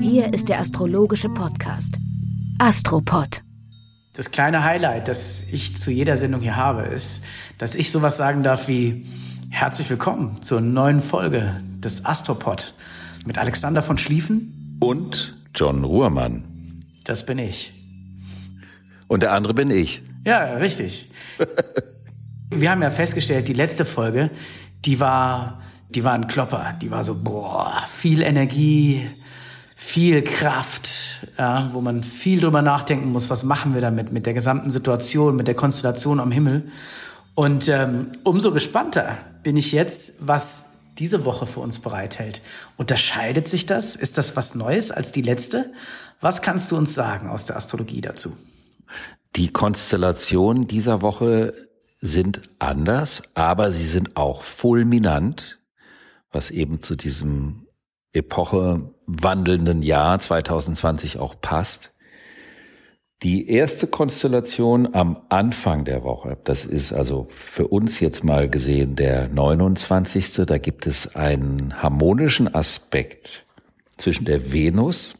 Hier ist der astrologische Podcast. Astropod. Das kleine Highlight, das ich zu jeder Sendung hier habe, ist, dass ich sowas sagen darf wie Herzlich willkommen zur neuen Folge des Astropod mit Alexander von Schlieffen. Und John Ruhrmann. Das bin ich. Und der andere bin ich. Ja, richtig. Wir haben ja festgestellt, die letzte Folge, die war, die war ein Klopper. Die war so, boah, viel Energie, viel Kraft, ja, wo man viel drüber nachdenken muss, was machen wir damit, mit der gesamten Situation, mit der Konstellation am Himmel. Und ähm, umso gespannter bin ich jetzt, was diese Woche für uns bereithält. Unterscheidet sich das? Ist das was Neues als die letzte? Was kannst du uns sagen aus der Astrologie dazu? Die Konstellationen dieser Woche sind anders, aber sie sind auch fulminant, was eben zu diesem Epoche wandelnden Jahr 2020 auch passt. Die erste Konstellation am Anfang der Woche, das ist also für uns jetzt mal gesehen der 29. Da gibt es einen harmonischen Aspekt zwischen der Venus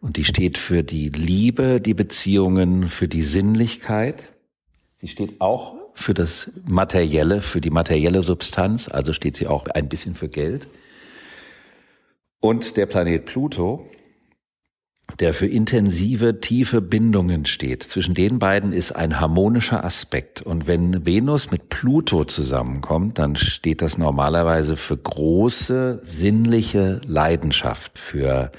und die steht für die Liebe, die Beziehungen, für die Sinnlichkeit. Sie steht auch für das Materielle, für die materielle Substanz, also steht sie auch ein bisschen für Geld. Und der Planet Pluto, der für intensive, tiefe Bindungen steht. Zwischen den beiden ist ein harmonischer Aspekt. Und wenn Venus mit Pluto zusammenkommt, dann steht das normalerweise für große, sinnliche Leidenschaft, für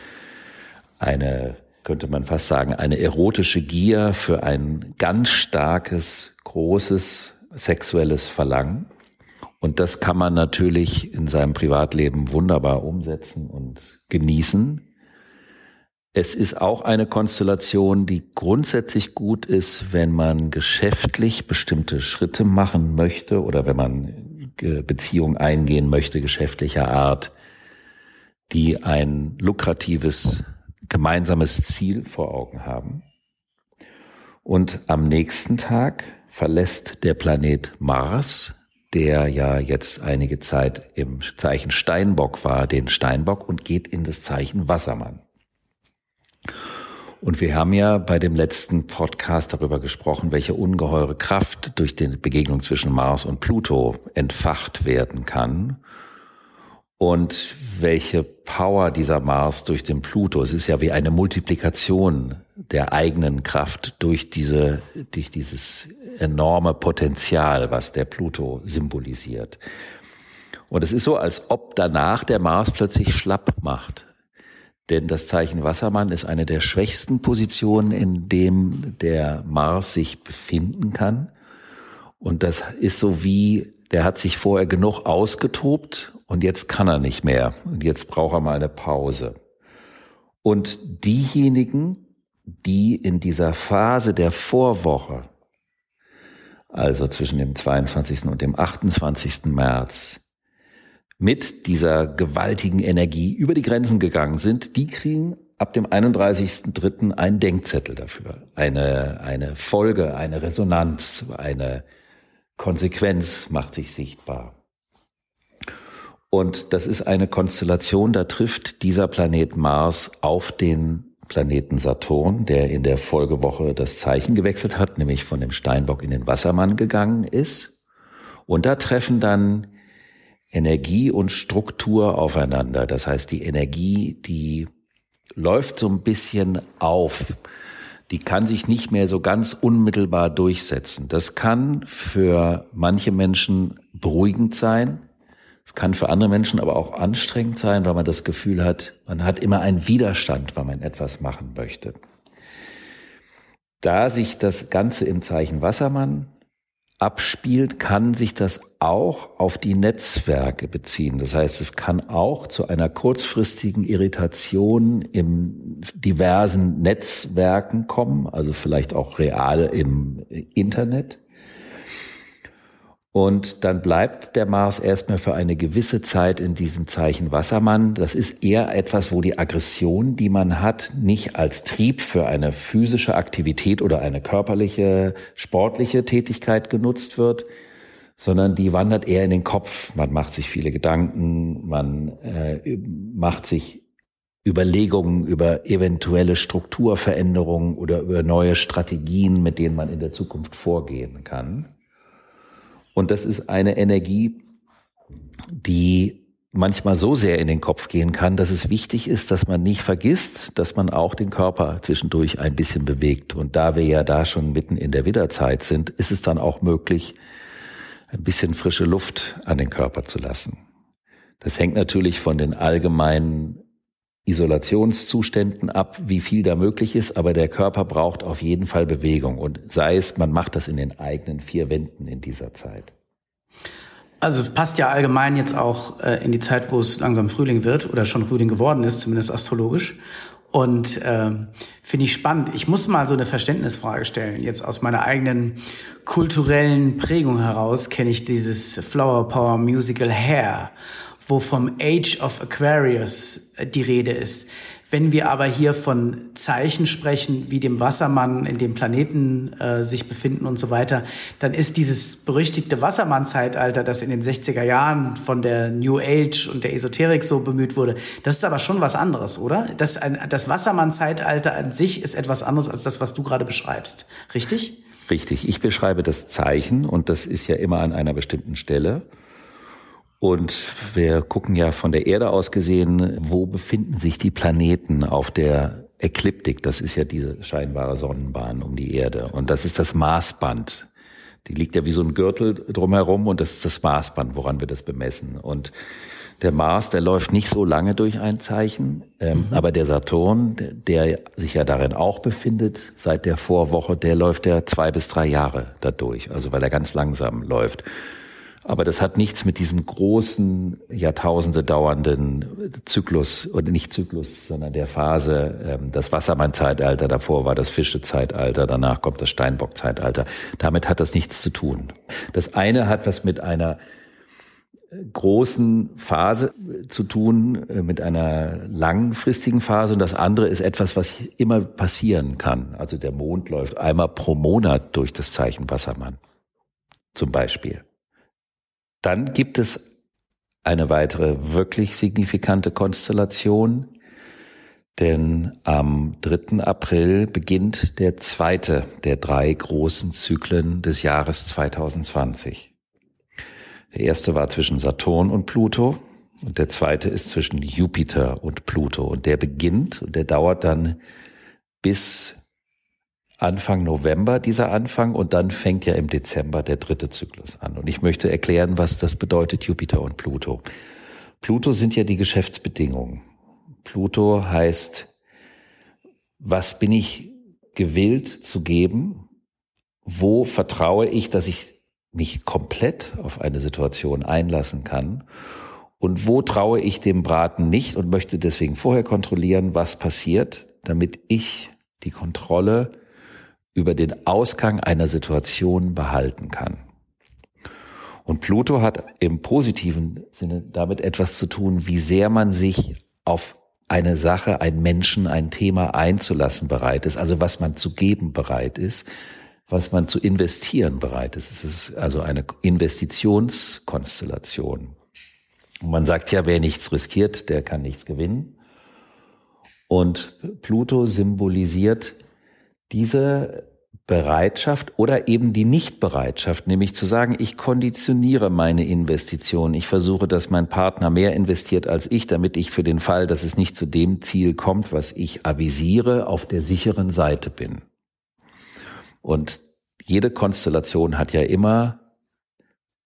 eine, könnte man fast sagen, eine erotische Gier, für ein ganz starkes, großes sexuelles Verlangen. Und das kann man natürlich in seinem Privatleben wunderbar umsetzen und genießen. Es ist auch eine Konstellation, die grundsätzlich gut ist, wenn man geschäftlich bestimmte Schritte machen möchte oder wenn man Beziehungen eingehen möchte, geschäftlicher Art, die ein lukratives gemeinsames Ziel vor Augen haben. Und am nächsten Tag verlässt der Planet Mars, der ja jetzt einige Zeit im Zeichen Steinbock war, den Steinbock und geht in das Zeichen Wassermann. Und wir haben ja bei dem letzten Podcast darüber gesprochen, welche ungeheure Kraft durch die Begegnung zwischen Mars und Pluto entfacht werden kann. Und welche Power dieser Mars durch den Pluto. Es ist ja wie eine Multiplikation der eigenen Kraft durch diese, durch dieses enorme Potenzial, was der Pluto symbolisiert. Und es ist so, als ob danach der Mars plötzlich schlapp macht. Denn das Zeichen Wassermann ist eine der schwächsten Positionen, in dem der Mars sich befinden kann. Und das ist so wie, der hat sich vorher genug ausgetobt und jetzt kann er nicht mehr. Und jetzt braucht er mal eine Pause. Und diejenigen, die in dieser Phase der Vorwoche, also zwischen dem 22. und dem 28. März, mit dieser gewaltigen Energie über die Grenzen gegangen sind, die kriegen ab dem 31.03. einen Denkzettel dafür. Eine, eine Folge, eine Resonanz, eine Konsequenz macht sich sichtbar. Und das ist eine Konstellation, da trifft dieser Planet Mars auf den Planeten Saturn, der in der Folgewoche das Zeichen gewechselt hat, nämlich von dem Steinbock in den Wassermann gegangen ist. Und da treffen dann Energie und Struktur aufeinander. Das heißt, die Energie, die läuft so ein bisschen auf. Die kann sich nicht mehr so ganz unmittelbar durchsetzen. Das kann für manche Menschen beruhigend sein. Es kann für andere Menschen aber auch anstrengend sein, weil man das Gefühl hat, man hat immer einen Widerstand, weil man etwas machen möchte. Da sich das Ganze im Zeichen Wassermann abspielt, kann sich das auch auf die Netzwerke beziehen. Das heißt, es kann auch zu einer kurzfristigen Irritation im diversen Netzwerken kommen, also vielleicht auch real im Internet. Und dann bleibt der Mars erstmal für eine gewisse Zeit in diesem Zeichen Wassermann. Das ist eher etwas, wo die Aggression, die man hat, nicht als Trieb für eine physische Aktivität oder eine körperliche, sportliche Tätigkeit genutzt wird, sondern die wandert eher in den Kopf. Man macht sich viele Gedanken, man äh, macht sich Überlegungen über eventuelle Strukturveränderungen oder über neue Strategien, mit denen man in der Zukunft vorgehen kann. Und das ist eine Energie, die manchmal so sehr in den Kopf gehen kann, dass es wichtig ist, dass man nicht vergisst, dass man auch den Körper zwischendurch ein bisschen bewegt. Und da wir ja da schon mitten in der Widderzeit sind, ist es dann auch möglich, ein bisschen frische Luft an den Körper zu lassen. Das hängt natürlich von den allgemeinen Isolationszuständen ab, wie viel da möglich ist, aber der Körper braucht auf jeden Fall Bewegung und sei es, man macht das in den eigenen vier Wänden in dieser Zeit. Also passt ja allgemein jetzt auch äh, in die Zeit, wo es langsam Frühling wird oder schon Frühling geworden ist, zumindest astrologisch. Und äh, finde ich spannend. Ich muss mal so eine Verständnisfrage stellen. Jetzt aus meiner eigenen kulturellen Prägung heraus kenne ich dieses Flower Power Musical Hair wo vom Age of Aquarius äh, die Rede ist. Wenn wir aber hier von Zeichen sprechen, wie dem Wassermann, in dem Planeten äh, sich befinden und so weiter, dann ist dieses berüchtigte Wassermann-Zeitalter, das in den 60er Jahren von der New Age und der Esoterik so bemüht wurde, das ist aber schon was anderes, oder? Das, das Wassermann-Zeitalter an sich ist etwas anderes als das, was du gerade beschreibst. Richtig? Richtig. Ich beschreibe das Zeichen und das ist ja immer an einer bestimmten Stelle. Und wir gucken ja von der Erde aus gesehen, wo befinden sich die Planeten auf der Ekliptik? Das ist ja diese scheinbare Sonnenbahn um die Erde. Und das ist das Maßband. Die liegt ja wie so ein Gürtel drumherum und das ist das Maßband, woran wir das bemessen. Und der Mars, der läuft nicht so lange durch ein Zeichen, ähm, mhm. aber der Saturn, der sich ja darin auch befindet, seit der Vorwoche, der läuft ja zwei bis drei Jahre dadurch, also weil er ganz langsam läuft. Aber das hat nichts mit diesem großen, Jahrtausende dauernden Zyklus, oder nicht Zyklus, sondern der Phase, ähm, das Wassermann-Zeitalter, davor war das Fische-Zeitalter, danach kommt das Steinbock-Zeitalter. Damit hat das nichts zu tun. Das eine hat was mit einer großen Phase zu tun, äh, mit einer langfristigen Phase und das andere ist etwas, was immer passieren kann. Also der Mond läuft einmal pro Monat durch das Zeichen Wassermann. Zum Beispiel. Dann gibt es eine weitere wirklich signifikante Konstellation, denn am 3. April beginnt der zweite der drei großen Zyklen des Jahres 2020. Der erste war zwischen Saturn und Pluto und der zweite ist zwischen Jupiter und Pluto und der beginnt und der dauert dann bis Anfang November dieser Anfang und dann fängt ja im Dezember der dritte Zyklus an. Und ich möchte erklären, was das bedeutet, Jupiter und Pluto. Pluto sind ja die Geschäftsbedingungen. Pluto heißt, was bin ich gewillt zu geben? Wo vertraue ich, dass ich mich komplett auf eine Situation einlassen kann? Und wo traue ich dem Braten nicht und möchte deswegen vorher kontrollieren, was passiert, damit ich die Kontrolle über den Ausgang einer Situation behalten kann. Und Pluto hat im positiven Sinne damit etwas zu tun, wie sehr man sich auf eine Sache, einen Menschen, ein Thema einzulassen bereit ist, also was man zu geben bereit ist, was man zu investieren bereit ist. Es ist also eine Investitionskonstellation. Und man sagt ja, wer nichts riskiert, der kann nichts gewinnen. Und Pluto symbolisiert diese Bereitschaft oder eben die Nichtbereitschaft, nämlich zu sagen, ich konditioniere meine Investition. Ich versuche, dass mein Partner mehr investiert als ich, damit ich für den Fall, dass es nicht zu dem Ziel kommt, was ich avisiere, auf der sicheren Seite bin. Und jede Konstellation hat ja immer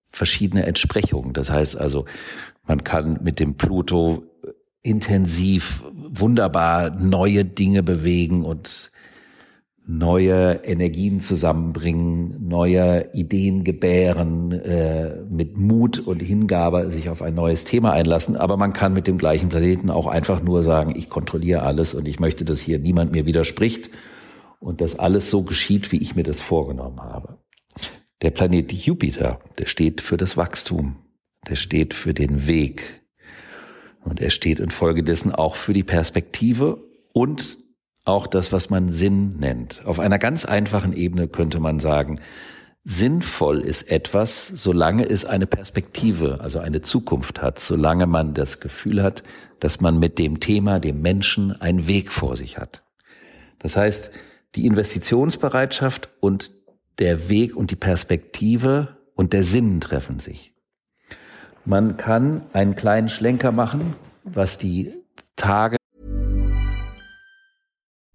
verschiedene Entsprechungen. Das heißt also, man kann mit dem Pluto intensiv, wunderbar neue Dinge bewegen und neue Energien zusammenbringen, neue Ideen gebären, äh, mit Mut und Hingabe sich auf ein neues Thema einlassen. Aber man kann mit dem gleichen Planeten auch einfach nur sagen, ich kontrolliere alles und ich möchte, dass hier niemand mir widerspricht und dass alles so geschieht, wie ich mir das vorgenommen habe. Der Planet Jupiter, der steht für das Wachstum, der steht für den Weg und er steht infolgedessen auch für die Perspektive und auch das, was man Sinn nennt. Auf einer ganz einfachen Ebene könnte man sagen, sinnvoll ist etwas, solange es eine Perspektive, also eine Zukunft hat, solange man das Gefühl hat, dass man mit dem Thema, dem Menschen, einen Weg vor sich hat. Das heißt, die Investitionsbereitschaft und der Weg und die Perspektive und der Sinn treffen sich. Man kann einen kleinen Schlenker machen, was die Tage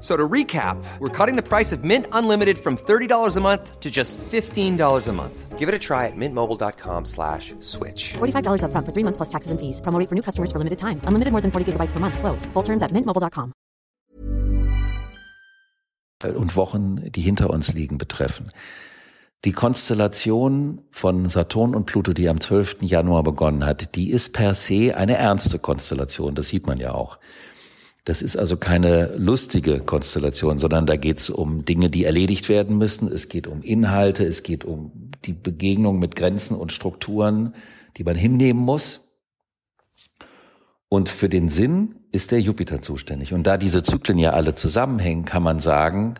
So to recap, we're cutting the price of Mint Unlimited from $30 a month to just $15 a month. Give it a try at mintmobile.com slash switch. $45 up front for three months plus taxes and fees. Promo for new customers for limited time. Unlimited more than 40 gigabytes per month. Slows. Full terms at mintmobile.com. Und Wochen, die hinter uns liegen, betreffen. Die Konstellation von Saturn und Pluto, die am 12. Januar begonnen hat, die ist per se eine ernste Konstellation. Das sieht man ja auch. Das ist also keine lustige Konstellation, sondern da geht es um Dinge, die erledigt werden müssen. Es geht um Inhalte, es geht um die Begegnung mit Grenzen und Strukturen, die man hinnehmen muss. Und für den Sinn ist der Jupiter zuständig. Und da diese Zyklen ja alle zusammenhängen, kann man sagen,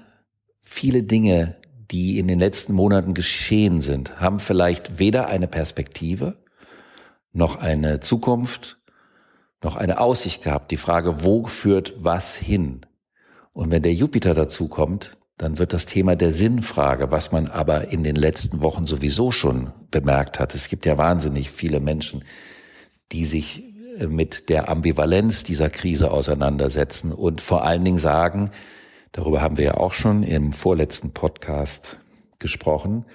viele Dinge, die in den letzten Monaten geschehen sind, haben vielleicht weder eine Perspektive noch eine Zukunft noch eine Aussicht gehabt. Die Frage, wo führt was hin? Und wenn der Jupiter dazu kommt, dann wird das Thema der Sinnfrage, was man aber in den letzten Wochen sowieso schon bemerkt hat. Es gibt ja wahnsinnig viele Menschen, die sich äh, mit der Ambivalenz dieser Krise auseinandersetzen und vor allen Dingen sagen, darüber haben wir ja auch schon im vorletzten Podcast gesprochen,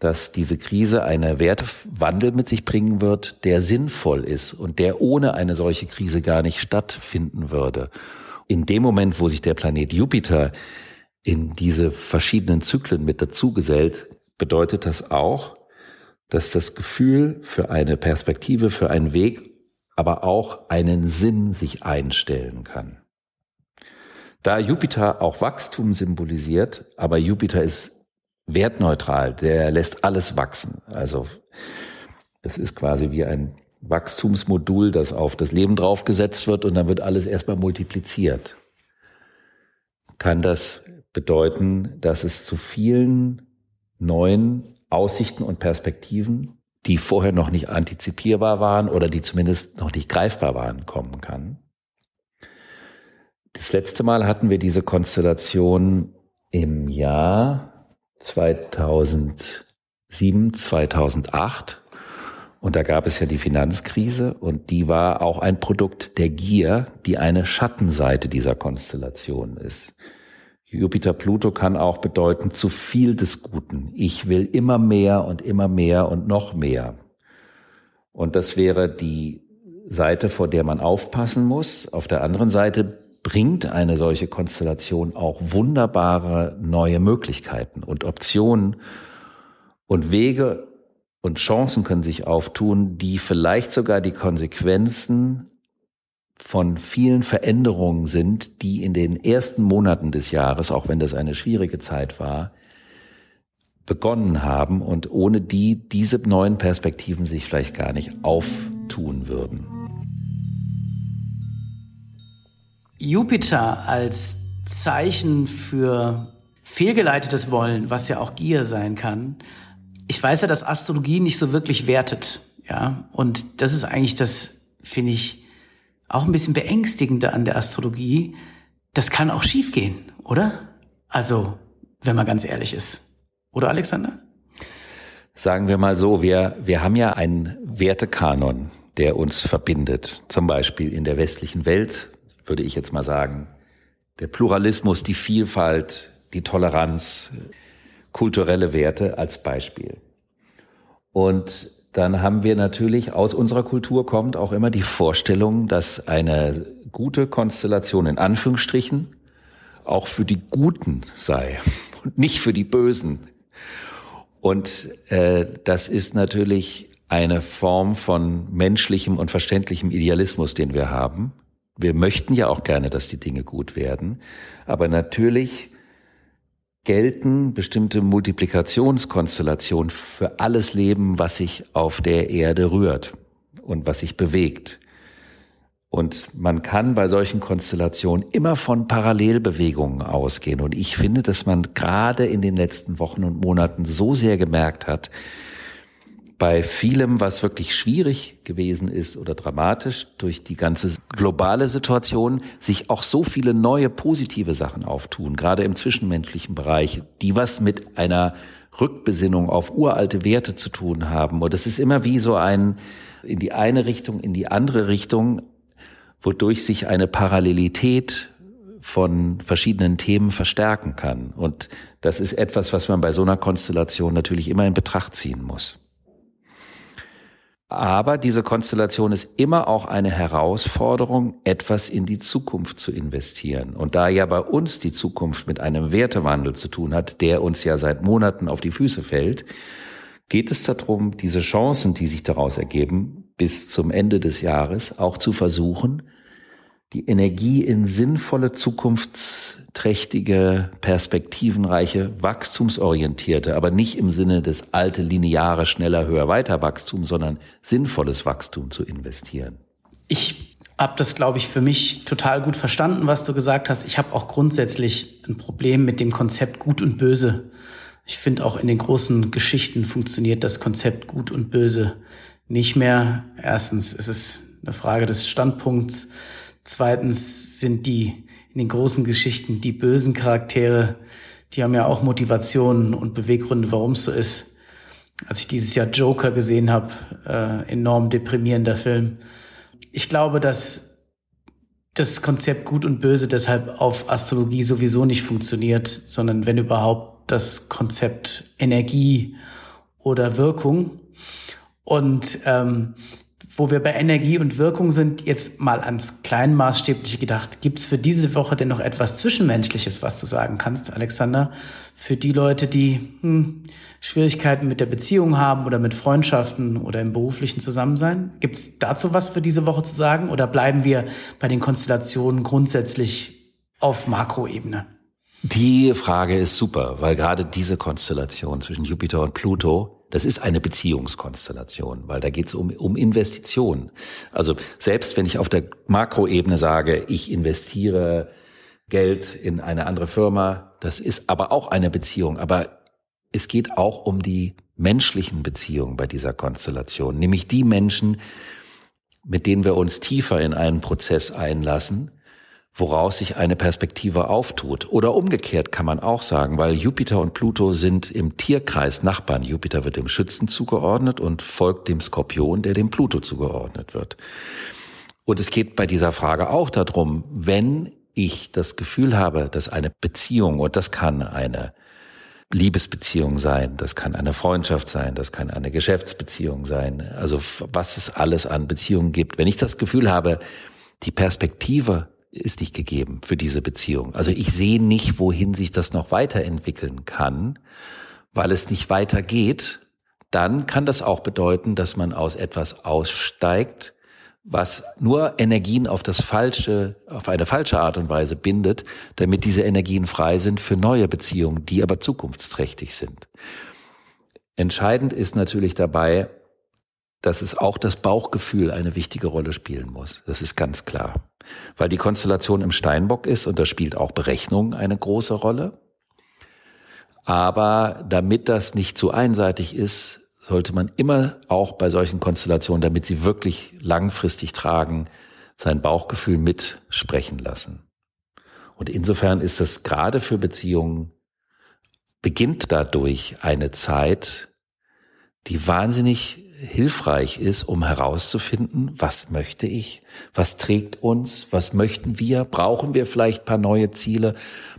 dass diese Krise eine Wertewandel mit sich bringen wird, der sinnvoll ist und der ohne eine solche Krise gar nicht stattfinden würde. In dem Moment, wo sich der Planet Jupiter in diese verschiedenen Zyklen mit dazugesellt, bedeutet das auch, dass das Gefühl für eine Perspektive, für einen Weg, aber auch einen Sinn sich einstellen kann. Da Jupiter auch Wachstum symbolisiert, aber Jupiter ist wertneutral, der lässt alles wachsen. Also das ist quasi wie ein Wachstumsmodul, das auf das Leben draufgesetzt wird und dann wird alles erstmal multipliziert. Kann das bedeuten, dass es zu vielen neuen Aussichten und Perspektiven, die vorher noch nicht antizipierbar waren oder die zumindest noch nicht greifbar waren, kommen kann? Das letzte Mal hatten wir diese Konstellation im Jahr 2007, 2008. Und da gab es ja die Finanzkrise und die war auch ein Produkt der Gier, die eine Schattenseite dieser Konstellation ist. Jupiter-Pluto kann auch bedeuten zu viel des Guten. Ich will immer mehr und immer mehr und noch mehr. Und das wäre die Seite, vor der man aufpassen muss. Auf der anderen Seite bringt eine solche Konstellation auch wunderbare neue Möglichkeiten und Optionen und Wege und Chancen können sich auftun, die vielleicht sogar die Konsequenzen von vielen Veränderungen sind, die in den ersten Monaten des Jahres, auch wenn das eine schwierige Zeit war, begonnen haben und ohne die diese neuen Perspektiven sich vielleicht gar nicht auftun würden. Jupiter als Zeichen für fehlgeleitetes Wollen, was ja auch Gier sein kann. Ich weiß ja, dass Astrologie nicht so wirklich wertet, ja. Und das ist eigentlich das, finde ich, auch ein bisschen beängstigende an der Astrologie. Das kann auch schiefgehen, oder? Also, wenn man ganz ehrlich ist. Oder Alexander? Sagen wir mal so, wir, wir haben ja einen Wertekanon, der uns verbindet. Zum Beispiel in der westlichen Welt würde ich jetzt mal sagen, der Pluralismus, die Vielfalt, die Toleranz, kulturelle Werte als Beispiel. Und dann haben wir natürlich aus unserer Kultur kommt auch immer die Vorstellung, dass eine gute Konstellation in Anführungsstrichen auch für die Guten sei und nicht für die Bösen. Und äh, das ist natürlich eine Form von menschlichem und verständlichem Idealismus, den wir haben. Wir möchten ja auch gerne, dass die Dinge gut werden. Aber natürlich gelten bestimmte Multiplikationskonstellationen für alles Leben, was sich auf der Erde rührt und was sich bewegt. Und man kann bei solchen Konstellationen immer von Parallelbewegungen ausgehen. Und ich finde, dass man gerade in den letzten Wochen und Monaten so sehr gemerkt hat, bei vielem, was wirklich schwierig gewesen ist oder dramatisch durch die ganze globale Situation, sich auch so viele neue positive Sachen auftun, gerade im zwischenmenschlichen Bereich, die was mit einer Rückbesinnung auf uralte Werte zu tun haben. Und es ist immer wie so ein in die eine Richtung, in die andere Richtung, wodurch sich eine Parallelität von verschiedenen Themen verstärken kann. Und das ist etwas, was man bei so einer Konstellation natürlich immer in Betracht ziehen muss. Aber diese Konstellation ist immer auch eine Herausforderung, etwas in die Zukunft zu investieren. Und da ja bei uns die Zukunft mit einem Wertewandel zu tun hat, der uns ja seit Monaten auf die Füße fällt, geht es darum, diese Chancen, die sich daraus ergeben, bis zum Ende des Jahres auch zu versuchen, die Energie in sinnvolle, zukunftsträchtige, perspektivenreiche, wachstumsorientierte, aber nicht im Sinne des alte lineare, schneller, höher, weiter Wachstum, sondern sinnvolles Wachstum zu investieren. Ich habe das, glaube ich, für mich total gut verstanden, was du gesagt hast. Ich habe auch grundsätzlich ein Problem mit dem Konzept Gut und Böse. Ich finde auch in den großen Geschichten funktioniert das Konzept Gut und Böse nicht mehr. Erstens ist es eine Frage des Standpunkts. Zweitens sind die in den großen Geschichten die bösen Charaktere, die haben ja auch Motivationen und Beweggründe, warum es so ist. Als ich dieses Jahr Joker gesehen habe, äh, enorm deprimierender Film. Ich glaube, dass das Konzept Gut und Böse deshalb auf Astrologie sowieso nicht funktioniert, sondern wenn überhaupt das Konzept Energie oder Wirkung. Und ähm, wo wir bei Energie und Wirkung sind, jetzt mal ans Kleinmaßstäbliche gedacht, gibt es für diese Woche denn noch etwas Zwischenmenschliches, was du sagen kannst, Alexander? Für die Leute, die hm, Schwierigkeiten mit der Beziehung haben oder mit Freundschaften oder im beruflichen Zusammensein? Gibt es dazu was für diese Woche zu sagen oder bleiben wir bei den Konstellationen grundsätzlich auf Makroebene? Die Frage ist super, weil gerade diese Konstellation zwischen Jupiter und Pluto das ist eine Beziehungskonstellation, weil da geht es um, um Investitionen. Also selbst wenn ich auf der Makroebene sage, ich investiere Geld in eine andere Firma, das ist aber auch eine Beziehung. Aber es geht auch um die menschlichen Beziehungen bei dieser Konstellation, nämlich die Menschen, mit denen wir uns tiefer in einen Prozess einlassen, woraus sich eine Perspektive auftut. Oder umgekehrt kann man auch sagen, weil Jupiter und Pluto sind im Tierkreis Nachbarn. Jupiter wird dem Schützen zugeordnet und folgt dem Skorpion, der dem Pluto zugeordnet wird. Und es geht bei dieser Frage auch darum, wenn ich das Gefühl habe, dass eine Beziehung, und das kann eine Liebesbeziehung sein, das kann eine Freundschaft sein, das kann eine Geschäftsbeziehung sein, also was es alles an Beziehungen gibt. Wenn ich das Gefühl habe, die Perspektive ist nicht gegeben für diese Beziehung. Also ich sehe nicht, wohin sich das noch weiterentwickeln kann, weil es nicht weitergeht. Dann kann das auch bedeuten, dass man aus etwas aussteigt, was nur Energien auf das falsche, auf eine falsche Art und Weise bindet, damit diese Energien frei sind für neue Beziehungen, die aber zukunftsträchtig sind. Entscheidend ist natürlich dabei, dass es auch das Bauchgefühl eine wichtige Rolle spielen muss. Das ist ganz klar. Weil die Konstellation im Steinbock ist und da spielt auch Berechnung eine große Rolle. Aber damit das nicht zu einseitig ist, sollte man immer auch bei solchen Konstellationen, damit sie wirklich langfristig tragen, sein Bauchgefühl mitsprechen lassen. Und insofern ist das gerade für Beziehungen, beginnt dadurch eine Zeit, die wahnsinnig hilfreich ist, um herauszufinden, was möchte ich, was trägt uns, was möchten wir, brauchen wir vielleicht paar neue Ziele,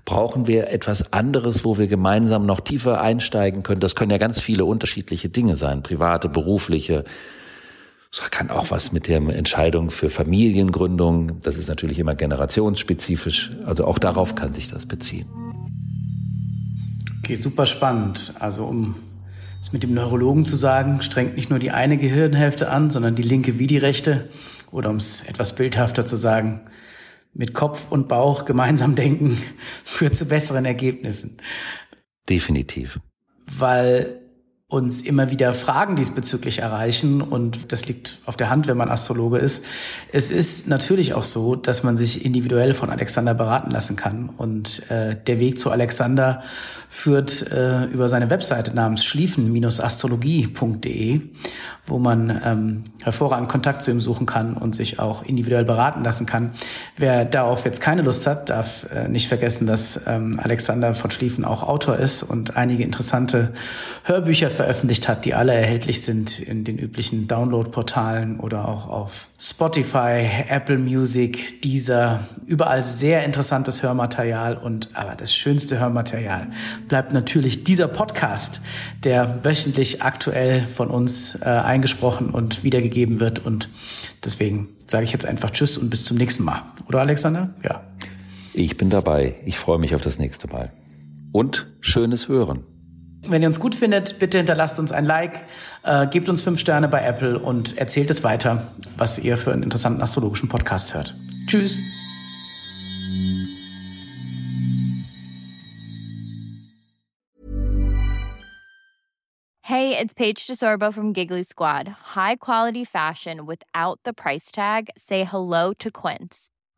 brauchen wir etwas anderes, wo wir gemeinsam noch tiefer einsteigen können. Das können ja ganz viele unterschiedliche Dinge sein, private, berufliche. Es kann auch was mit der Entscheidung für Familiengründung, das ist natürlich immer generationsspezifisch, also auch darauf kann sich das beziehen. Okay, super spannend. Also um es mit dem Neurologen zu sagen, strengt nicht nur die eine Gehirnhälfte an, sondern die linke wie die rechte. Oder um es etwas bildhafter zu sagen, mit Kopf und Bauch gemeinsam denken führt zu besseren Ergebnissen. Definitiv. Weil uns immer wieder Fragen diesbezüglich erreichen und das liegt auf der Hand, wenn man Astrologe ist. Es ist natürlich auch so, dass man sich individuell von Alexander beraten lassen kann und äh, der Weg zu Alexander führt äh, über seine Webseite namens schliefen-astrologie.de, wo man ähm, hervorragend Kontakt zu ihm suchen kann und sich auch individuell beraten lassen kann. Wer darauf jetzt keine Lust hat, darf äh, nicht vergessen, dass ähm, Alexander von Schlieffen auch Autor ist und einige interessante Hörbücher veröffentlicht hat, die alle erhältlich sind in den üblichen Download-Portalen oder auch auf Spotify, Apple Music, Deezer, überall sehr interessantes Hörmaterial und aber das schönste Hörmaterial bleibt natürlich dieser Podcast, der wöchentlich aktuell von uns äh, eingesprochen und wiedergegeben wird. Und deswegen sage ich jetzt einfach Tschüss und bis zum nächsten Mal. Oder Alexander? Ja. Ich bin dabei. Ich freue mich auf das nächste Mal. Und schönes Hören. Wenn ihr uns gut findet, bitte hinterlasst uns ein Like, äh, gebt uns fünf Sterne bei Apple und erzählt es weiter, was ihr für einen interessanten astrologischen Podcast hört. Tschüss. Hey, it's Paige DeSorbo from Giggly Squad. High quality fashion without the price tag. Say hello to Quince.